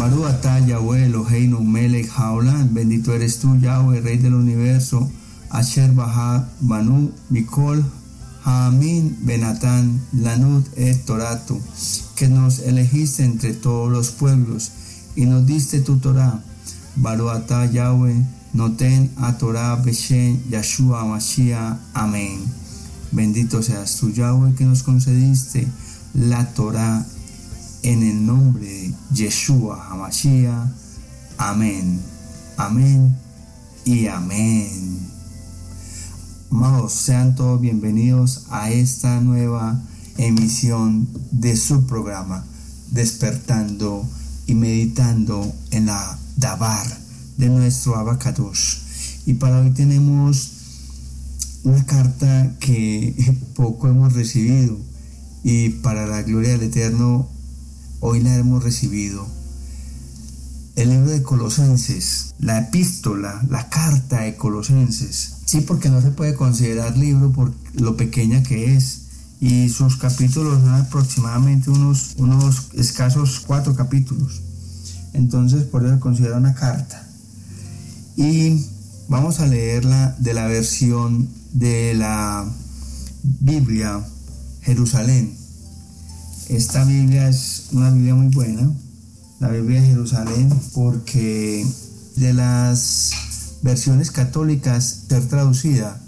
Baru atah Yahweh Eloheinu melech haolam, bendito eres tú Yahweh, Rey del universo, Asher Bahad Banu Mikol Haamin Benatán Lanud et Toratu, que nos elegiste entre todos los pueblos y nos diste tu Torah. Baru atah Yahweh Noten a Torah Beshen Yahshua Mashiach. Amén. Bendito seas tú Yahweh que nos concediste la Torah en el nombre de Yeshua HaMashiach. Amén, amén y amén. Amados, sean todos bienvenidos a esta nueva emisión de su programa, despertando y meditando en la Dabar de nuestro Abacadosh. Y para hoy tenemos una carta que poco hemos recibido y para la gloria del Eterno hoy la hemos recibido. El libro de Colosenses, la epístola, la carta de Colosenses. Sí, porque no se puede considerar libro por lo pequeña que es. Y sus capítulos son aproximadamente unos, unos escasos cuatro capítulos. Entonces, por eso se considera una carta. Y vamos a leerla de la versión de la Biblia Jerusalén. Esta Biblia es una Biblia muy buena, la Biblia de Jerusalén, porque de las versiones católicas ser traducida,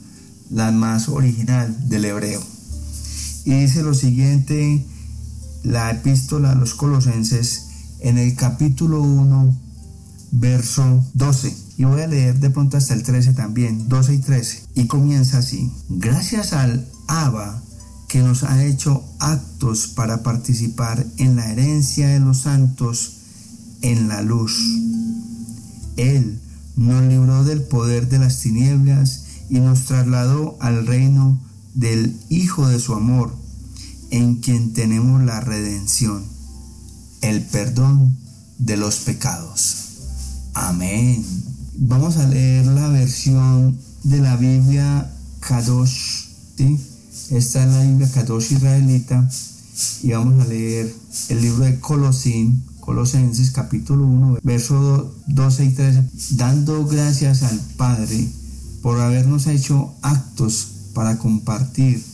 la más original del hebreo. Y dice lo siguiente, la epístola a los colosenses en el capítulo 1, verso 12. Y voy a leer de pronto hasta el 13 también, 12 y 13. Y comienza así. Gracias al Abba que nos ha hecho actos para participar en la herencia de los santos en la luz. Él nos libró del poder de las tinieblas y nos trasladó al reino del Hijo de su amor, en quien tenemos la redención, el perdón de los pecados. Amén. Vamos a leer la versión de la Biblia Kadosh. Esta es la Biblia Kadosh israelita y vamos a leer el libro de Colosín, Colosenses capítulo 1, verso 12 y 13, dando gracias al Padre por habernos hecho actos para compartir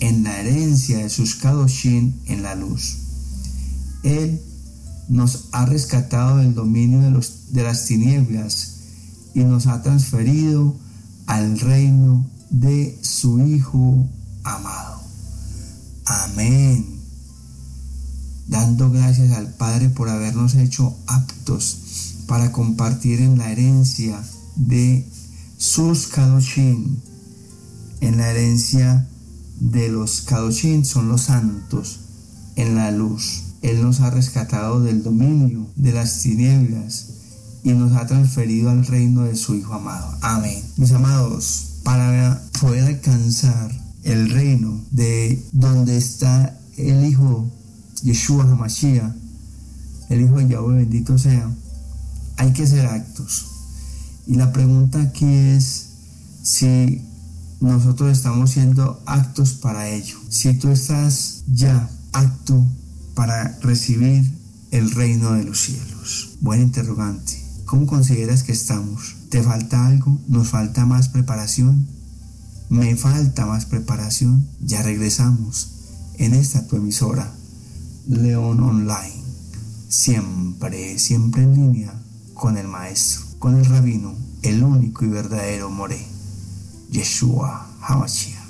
en la herencia de sus Kadoshim en la luz. Él nos ha rescatado del dominio de las tinieblas y nos ha transferido al reino de su Hijo amado. Amén. Dando gracias al Padre por habernos hecho aptos para compartir en la herencia de sus Kadoshim. En la herencia de los Kadoshim son los santos en la luz. Él nos ha rescatado del dominio de las tinieblas y nos ha transferido al reino de su Hijo amado. Amén. Mis amados, para poder alcanzar el reino de donde está el Hijo Yeshua HaMashiach, el Hijo de Yahweh bendito sea, hay que hacer actos. Y la pregunta aquí es si nosotros estamos haciendo actos para ello. Si tú estás ya acto para recibir el reino de los cielos. Buen interrogante. ¿Cómo consideras que estamos? ¿Te falta algo? ¿Nos falta más preparación? Me falta más preparación, ya regresamos en esta tu emisora, León Online. Siempre, siempre en línea con el Maestro, con el Rabino, el único y verdadero More, Yeshua HaMashiach.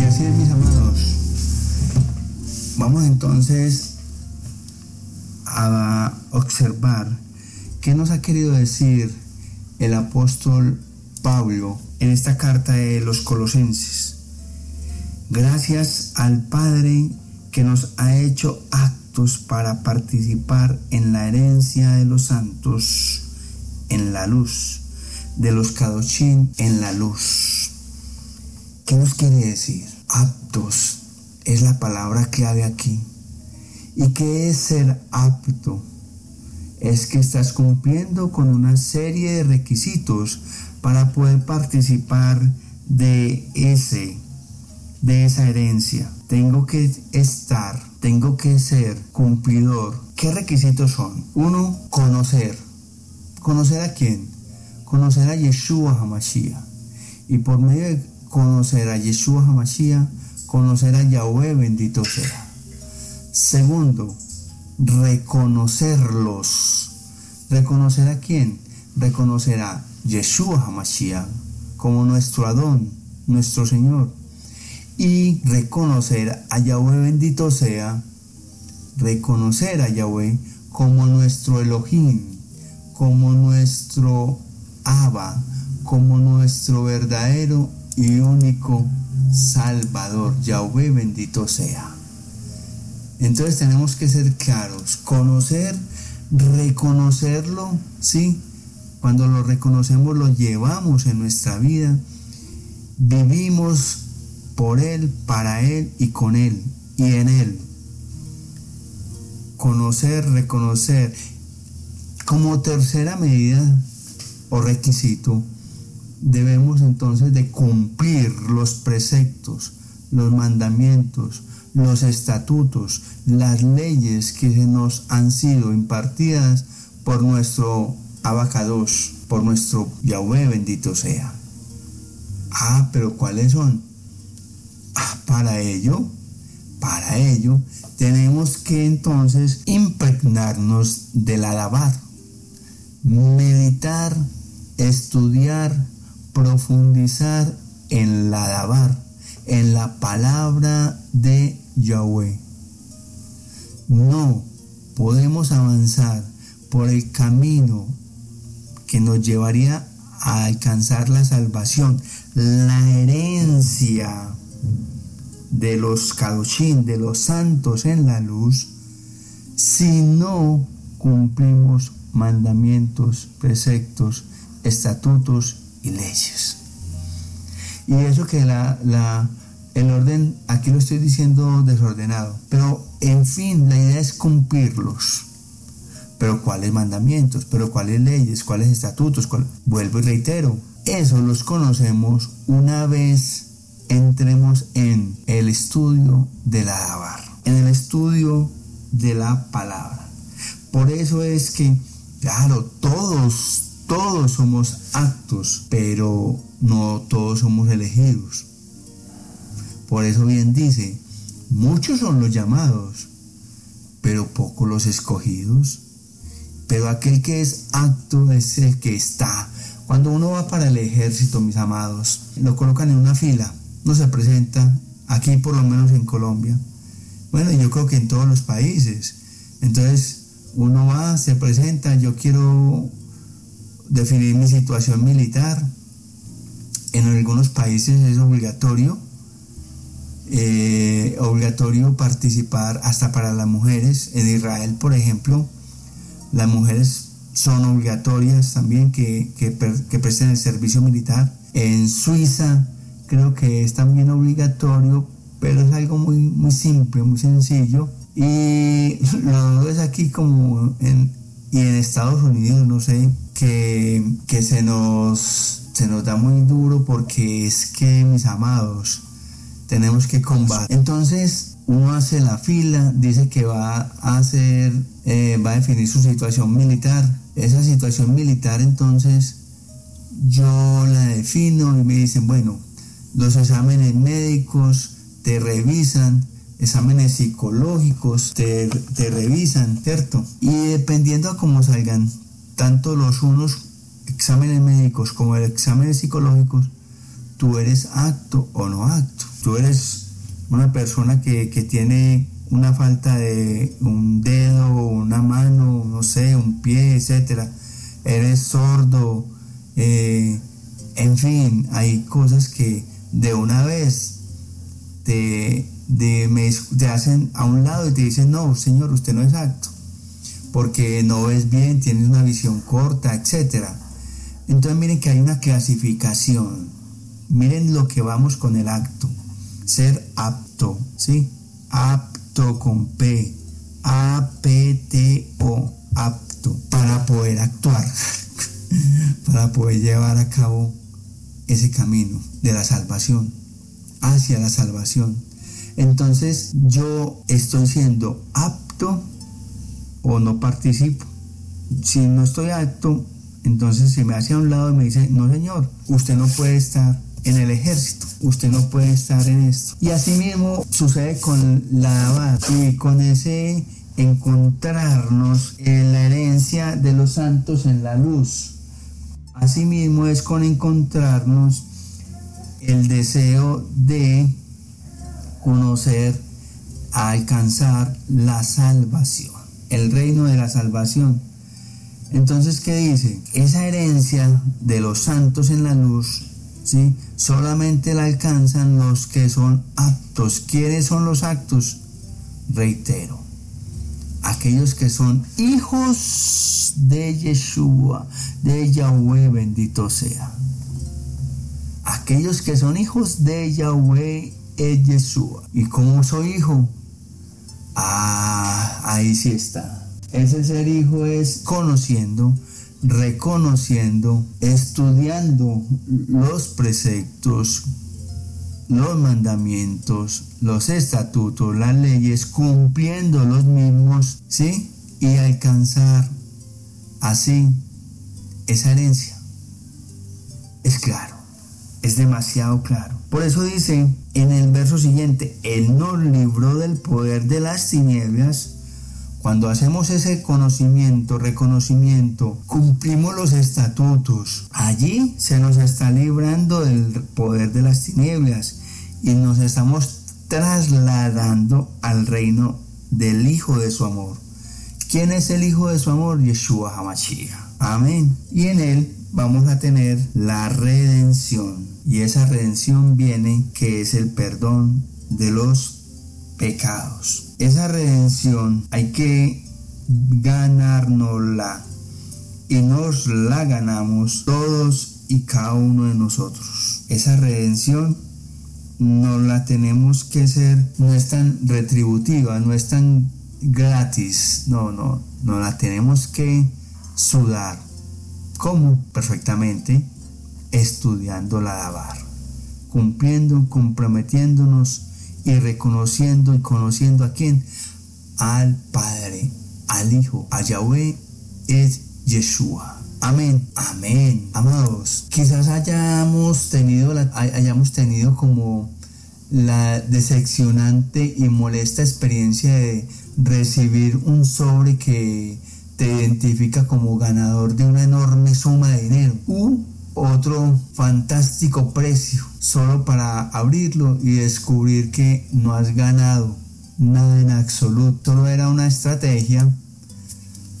Y así es, mis amados. Vamos entonces observar qué nos ha querido decir el apóstol Pablo en esta carta de los colosenses. Gracias al Padre que nos ha hecho actos para participar en la herencia de los santos en la luz, de los Kadoshim en la luz. ¿Qué nos quiere decir? Aptos es la palabra clave aquí. ¿Y qué es ser apto? Es que estás cumpliendo con una serie de requisitos para poder participar de ese, de esa herencia. Tengo que estar, tengo que ser cumplidor. ¿Qué requisitos son? Uno, conocer. ¿Conocer a quién? Conocer a Yeshua Hamashiach. Y por medio de conocer a Yeshua Hamashiach, conocer a Yahweh, bendito sea. Segundo, reconocerlos. ¿Reconocer a quién? Reconocer a Yeshua Hamashiach como nuestro Adón, nuestro Señor. Y reconocer a Yahweh, bendito sea, reconocer a Yahweh como nuestro Elohim, como nuestro Abba, como nuestro verdadero y único Salvador. Yahweh bendito sea. Entonces tenemos que ser claros, conocer, reconocerlo, ¿sí? Cuando lo reconocemos, lo llevamos en nuestra vida, vivimos por Él, para Él y con Él y en Él. Conocer, reconocer. Como tercera medida o requisito, debemos entonces de cumplir los preceptos, los mandamientos, los estatutos, las leyes que nos han sido impartidas por nuestro abacados, por nuestro Yahweh bendito sea. Ah, pero ¿cuáles son? Ah, para ello, para ello, tenemos que entonces impregnarnos del alabar, meditar, estudiar, profundizar en la alabar, en la palabra de Yahweh. No podemos avanzar por el camino que nos llevaría a alcanzar la salvación, la herencia de los Kadoshim, de los santos en la luz, si no cumplimos mandamientos, preceptos, estatutos y leyes. Y eso que la, la, el orden, aquí lo estoy diciendo desordenado, pero en fin, la idea es cumplirlos. Pero ¿cuáles mandamientos? ¿Pero cuáles leyes? ¿Cuáles estatutos? Vuelvo y reitero, eso los conocemos una vez entremos en el estudio de la alabar, en el estudio de la palabra. Por eso es que, claro, todos todos somos actos, pero no todos somos elegidos. Por eso bien dice, muchos son los llamados, pero pocos los escogidos. Pero aquel que es acto es el que está. Cuando uno va para el ejército, mis amados, lo colocan en una fila, no se presenta, aquí por lo menos en Colombia. Bueno, yo creo que en todos los países. Entonces, uno va, se presenta, yo quiero definir mi situación militar. En algunos países es obligatorio, eh, obligatorio participar hasta para las mujeres. En Israel, por ejemplo, las mujeres son obligatorias también que, que presten el servicio militar. En Suiza creo que es también obligatorio, pero es algo muy, muy simple, muy sencillo. Y lo es aquí como en, y en Estados Unidos, no sé, que, que se, nos, se nos da muy duro porque es que, mis amados, tenemos que combatir. Entonces, uno hace la fila, dice que va a hacer, eh, va a definir su situación militar. Esa situación militar, entonces, yo la defino y me dicen, bueno, los exámenes médicos te revisan, exámenes psicológicos te, te revisan, ¿cierto? Y dependiendo a cómo salgan tanto los unos exámenes médicos como los exámenes psicológicos, tú eres acto o no acto. Tú eres una persona que, tiene una falta de un dedo, una mano, no sé, un pie, etcétera. Eres sordo, eh, en fin, hay cosas que de una vez te, te hacen a un lado y te dicen, no, señor, usted no es acto porque no ves bien, tienes una visión corta, etc. Entonces miren que hay una clasificación. Miren lo que vamos con el acto. Ser apto, ¿sí? Apto con P. A-P-T-O, apto, para poder actuar, para poder llevar a cabo ese camino de la salvación. hacia la salvación. Entonces yo estoy siendo apto o no participo. Si no estoy apto, entonces se me hace a un lado y me dice, no señor, usted no puede estar en el ejército, usted no puede estar en esto. Y así mismo sucede con la abad y con ese encontrarnos en la herencia de los santos en la luz. Asimismo es con encontrarnos el deseo de conocer, alcanzar la salvación, el reino de la salvación. Entonces, ¿qué dice? Esa herencia de los santos en la luz, ¿sí? Solamente la alcanzan los que son aptos. ¿Quiénes son los actos? Reitero, aquellos que son hijos de Yeshua, de Yahweh, bendito sea. Aquellos que son hijos de Yahweh es Yeshua. ¿Y cómo soy hijo? Ah, ahí sí está. Ese ser hijo es conociendo, reconociendo, estudiando los preceptos, los mandamientos, los estatutos, las leyes, cumpliendo los mismos, ¿sí? Y alcanzar así esa herencia. Es claro, es demasiado claro. Por eso dice en el verso siguiente, Él nos libró del poder de las tinieblas. Cuando hacemos ese conocimiento, reconocimiento, cumplimos los estatutos, allí se nos está librando del poder de las tinieblas y nos estamos trasladando al reino del Hijo de su amor. ¿Quién es el Hijo de su amor? Yeshua HaMashiach. Amén. Y en él vamos a tener la redención. Y esa redención viene que es el perdón de los pecados. Esa redención hay que ganárnosla y nos la ganamos todos y cada uno de nosotros. Esa redención no la tenemos que ser, no es tan retributiva, no es tan gratis, no, no, no la tenemos que sudar. ¿Cómo? Perfectamente estudiando la Dabar, cumpliendo, comprometiéndonos y reconociendo y conociendo a quién? Al Padre, al Hijo, a Yahweh es Yeshua. Amén, amén. Amados, quizás hayamos tenido, la, hayamos tenido como la decepcionante y molesta experiencia de recibir un sobre que te identifica como ganador de una enorme suma de dinero u otro fantástico precio solo para abrirlo y descubrir que no has ganado nada en absoluto. Solo era una estrategia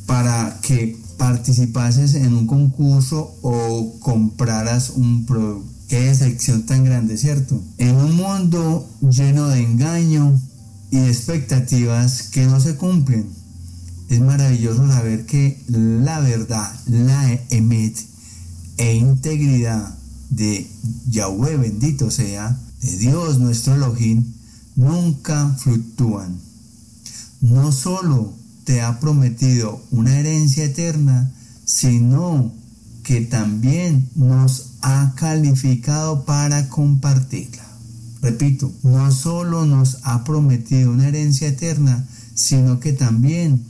para que participases en un concurso o compraras un producto. Qué decepción tan grande, ¿cierto? En un mundo lleno de engaño y de expectativas que no se cumplen es maravilloso saber que la verdad, la emet e integridad de Yahweh bendito sea, de Dios nuestro Elohim, nunca fluctúan. No solo te ha prometido una herencia eterna, sino que también nos ha calificado para compartirla. Repito, no solo nos ha prometido una herencia eterna, sino que también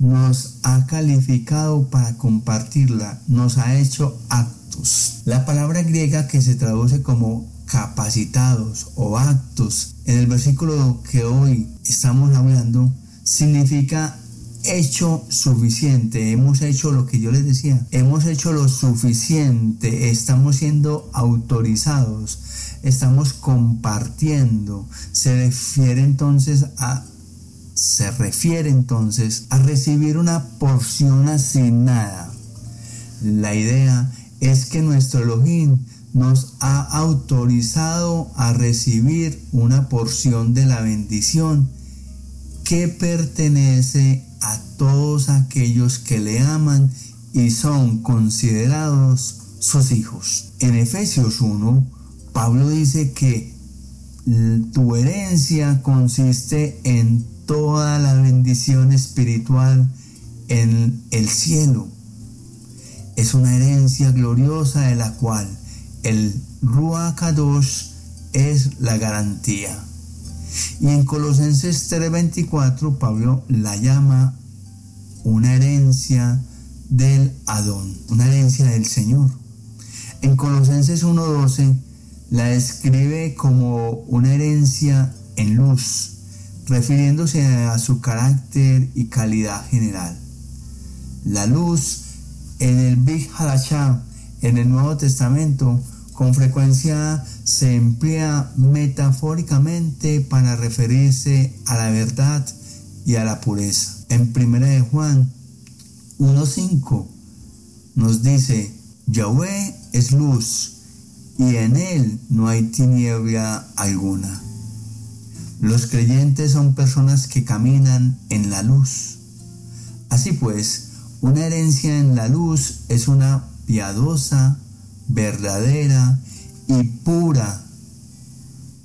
nos ha calificado para compartirla, nos ha hecho actos. La palabra griega que se traduce como capacitados o actos en el versículo que hoy estamos hablando significa hecho suficiente, hemos hecho lo que yo les decía, hemos hecho lo suficiente, estamos siendo autorizados, estamos compartiendo, se refiere entonces a se refiere entonces a recibir una porción asignada. La idea es que nuestro Elohim nos ha autorizado a recibir una porción de la bendición que pertenece a todos aquellos que le aman y son considerados sus hijos. En Efesios 1, Pablo dice que tu herencia consiste en toda la bendición espiritual en el cielo. Es una herencia gloriosa de la cual el Ruach Kadosh es la garantía. Y en Colosenses 3:24 Pablo la llama una herencia del Adón, una herencia del Señor. En Colosenses 1:12 la describe como una herencia en luz, refiriéndose a su carácter y calidad general. La luz en el Big Hadashah, en el Nuevo Testamento, con frecuencia se emplea metafóricamente para referirse a la verdad y a la pureza. En 1 de Juan 1.5 nos dice, Yahweh es luz y en él no hay tiniebla alguna. Los creyentes son personas que caminan en la luz. Así pues, una herencia en la luz es una piadosa, verdadera y pura,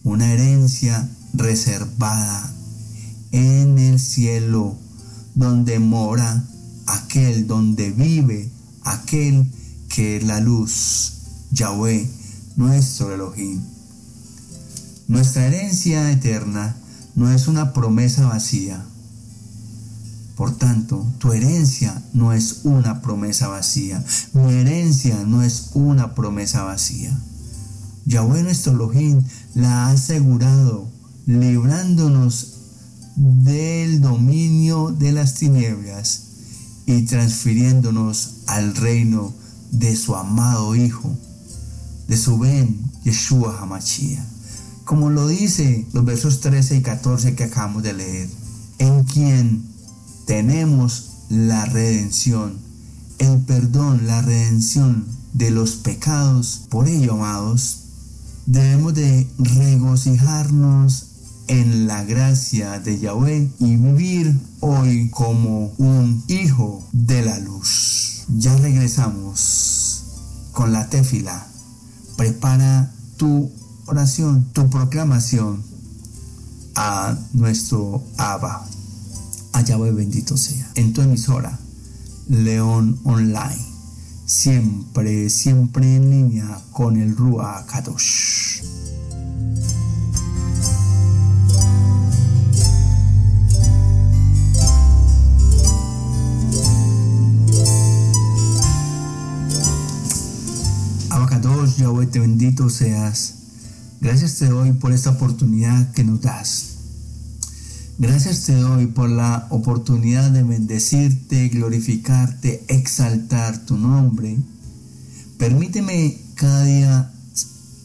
una herencia reservada en el cielo, donde mora aquel, donde vive aquel que es la luz, Yahweh, nuestro Elohim. Nuestra herencia eterna no es una promesa vacía. Por tanto, tu herencia no es una promesa vacía. Mi herencia no es una promesa vacía. Yahweh nuestro Elohim la ha asegurado, librándonos del dominio de las tinieblas y transfiriéndonos al reino de su amado Hijo, de su Ben Yeshua Hamashia. Como lo dice los versos 13 y 14 que acabamos de leer, en quien tenemos la redención, el perdón, la redención de los pecados. Por ello, amados, debemos de regocijarnos en la gracia de Yahweh y vivir hoy como un hijo de la luz. Ya regresamos con la tefila. Prepara tu oración, tu proclamación a nuestro Abba. A Yahweh bendito sea. En tu emisora, León Online. Siempre, siempre en línea con el Ruach Kadosh. Yahweh, te bendito seas. Gracias te doy por esta oportunidad que nos das. Gracias te doy por la oportunidad de bendecirte, glorificarte, exaltar tu nombre. Permíteme cada día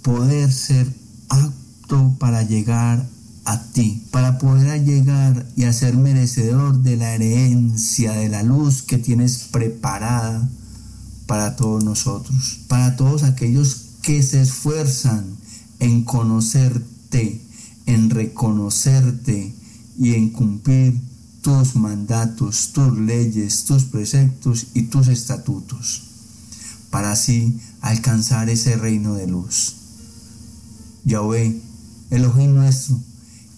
poder ser apto para llegar a ti, para poder llegar y a ser merecedor de la herencia, de la luz que tienes preparada para todos nosotros, para todos aquellos que se esfuerzan en conocerte, en reconocerte y en cumplir tus mandatos, tus leyes, tus preceptos y tus estatutos, para así alcanzar ese reino de luz. Yahweh, Elohim nuestro,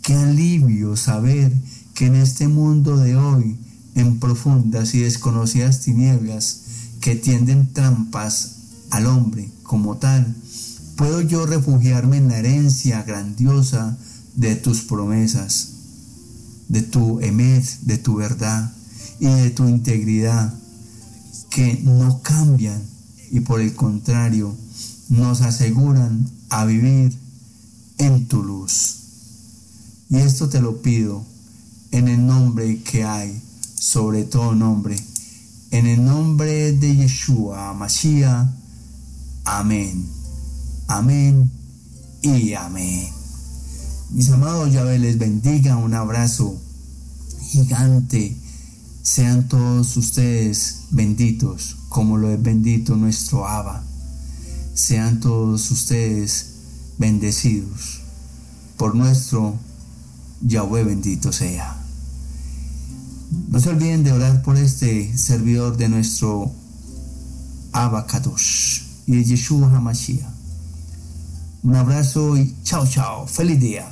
qué alivio saber que en este mundo de hoy, en profundas y desconocidas tinieblas, que tienden trampas al hombre como tal, puedo yo refugiarme en la herencia grandiosa de tus promesas, de tu emet, de tu verdad y de tu integridad, que no cambian y por el contrario nos aseguran a vivir en tu luz. Y esto te lo pido en el nombre que hay sobre todo nombre en el nombre de Yeshua Mashiach. Amén. Amén y amén. Mis amados, Yahvé les bendiga. Un abrazo gigante. Sean todos ustedes benditos, como lo es bendito nuestro Abba. Sean todos ustedes bendecidos por nuestro Yahweh bendito sea. No se olviden de orar por este servidor de nuestro Abacadosh y de Yeshua HaMashiach. Un abrazo y chao, chao. Feliz día.